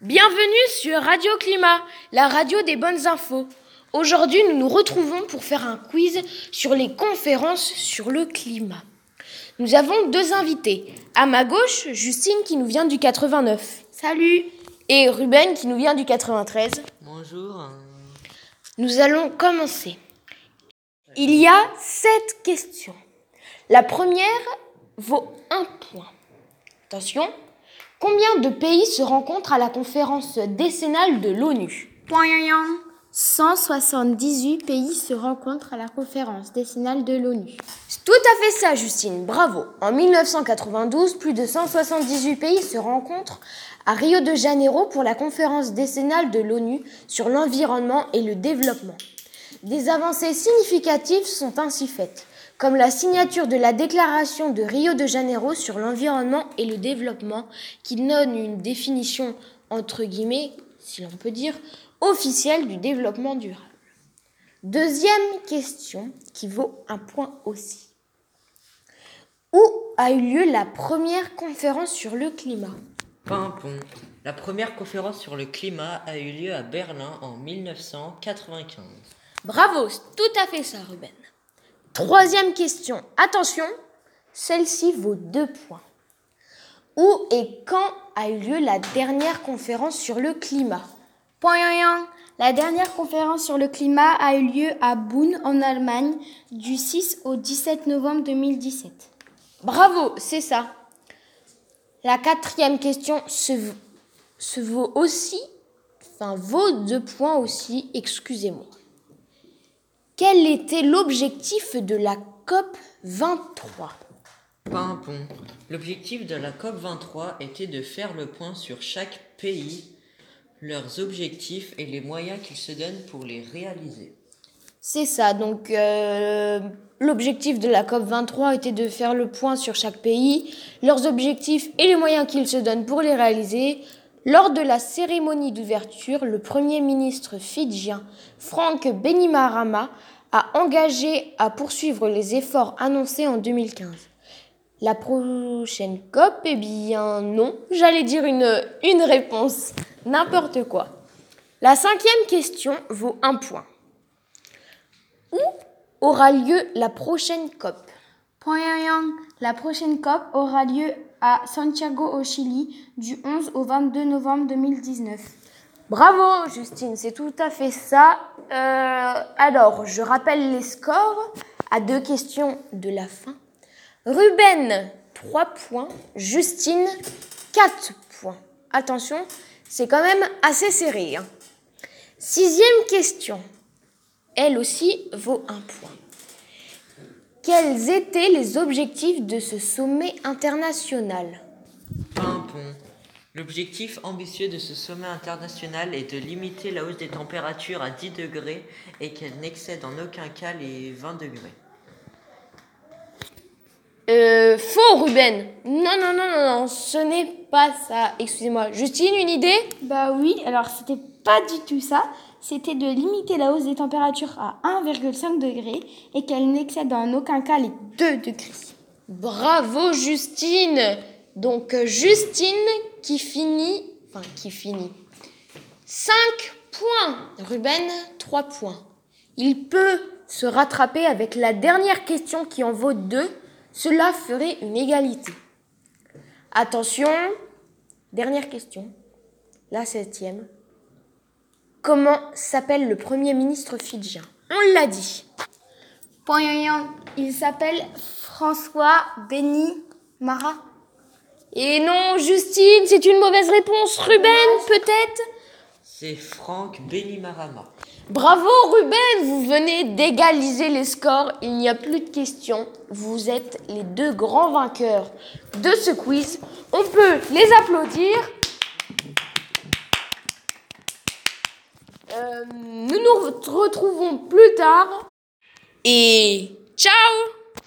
Bienvenue sur Radio Climat, la radio des bonnes infos. Aujourd'hui, nous nous retrouvons pour faire un quiz sur les conférences sur le climat. Nous avons deux invités. À ma gauche, Justine qui nous vient du 89. Salut Et Ruben qui nous vient du 93. Bonjour. Nous allons commencer. Il y a sept questions. La première vaut un point. Attention, combien de pays se rencontrent à la conférence décennale de l'ONU? 178 pays se rencontrent à la conférence décennale de l'ONU. C'est tout à fait ça, Justine. Bravo. En 1992, plus de 178 pays se rencontrent à Rio de Janeiro pour la conférence décennale de l'ONU sur l'environnement et le développement. Des avancées significatives sont ainsi faites, comme la signature de la déclaration de Rio de Janeiro sur l'environnement et le développement, qui donne une définition, entre guillemets, si l'on peut dire, officielle du développement durable. Deuxième question qui vaut un point aussi. Où a eu lieu la première conférence sur le climat? Pimpon. La première conférence sur le climat a eu lieu à Berlin en 1995. Bravo, c'est tout à fait ça, Ruben. Troisième question. Attention, celle-ci vaut deux points. Où et quand a eu lieu la dernière conférence sur le climat? La dernière conférence sur le climat a eu lieu à Bonn en Allemagne du 6 au 17 novembre 2017. Bravo, c'est ça. La quatrième question se, se vaut aussi, enfin vaut deux points aussi, excusez-moi. Quel était l'objectif de la COP 23 Pimpon. L'objectif de la COP23 était de faire le point sur chaque pays, leurs objectifs et les moyens qu'ils se donnent pour les réaliser. C'est ça, donc euh, l'objectif de la COP 23 était de faire le point sur chaque pays, leurs objectifs et les moyens qu'ils se donnent pour les réaliser. Lors de la cérémonie d'ouverture, le Premier ministre fidjien Franck Benimarama a engagé à poursuivre les efforts annoncés en 2015. La prochaine COP, eh bien non, j'allais dire une, une réponse, n'importe quoi. La cinquième question vaut un point. Où aura lieu la prochaine COP? La prochaine COP aura lieu à Santiago au Chili du 11 au 22 novembre 2019. Bravo Justine, c'est tout à fait ça. Euh, alors, je rappelle les scores à deux questions de la fin. Ruben, 3 points. Justine, 4 points. Attention, c'est quand même assez serré. Hein. Sixième question. Elle aussi vaut un point. Quels étaient les objectifs de ce sommet international? Pimpon. L'objectif ambitieux de ce sommet international est de limiter la hausse des températures à 10 degrés et qu'elle n'excède en aucun cas les 20 degrés. Euh, faux, Ruben. Non, non, non, non, non, ce n'est pas ça. Excusez-moi. Justine, une idée? Bah oui, alors c'était pas du tout ça. C'était de limiter la hausse des températures à 1,5 degré et qu'elle n'excède en aucun cas les 2 degrés. Bravo, Justine. Donc, Justine qui finit, enfin, qui finit. 5 points. Ruben, 3 points. Il peut se rattraper avec la dernière question qui en vaut 2 cela ferait une égalité. Attention, dernière question, la septième. Comment s'appelle le Premier ministre fidjien? On l'a dit. Il s'appelle François Béni Mara. Et non, Justine, c'est une mauvaise réponse. Ruben, peut-être? C'est Franck Benimarama. Bravo Ruben, vous venez d'égaliser les scores, il n'y a plus de questions. Vous êtes les deux grands vainqueurs de ce quiz. On peut les applaudir. Nous nous retrouvons plus tard. Et ciao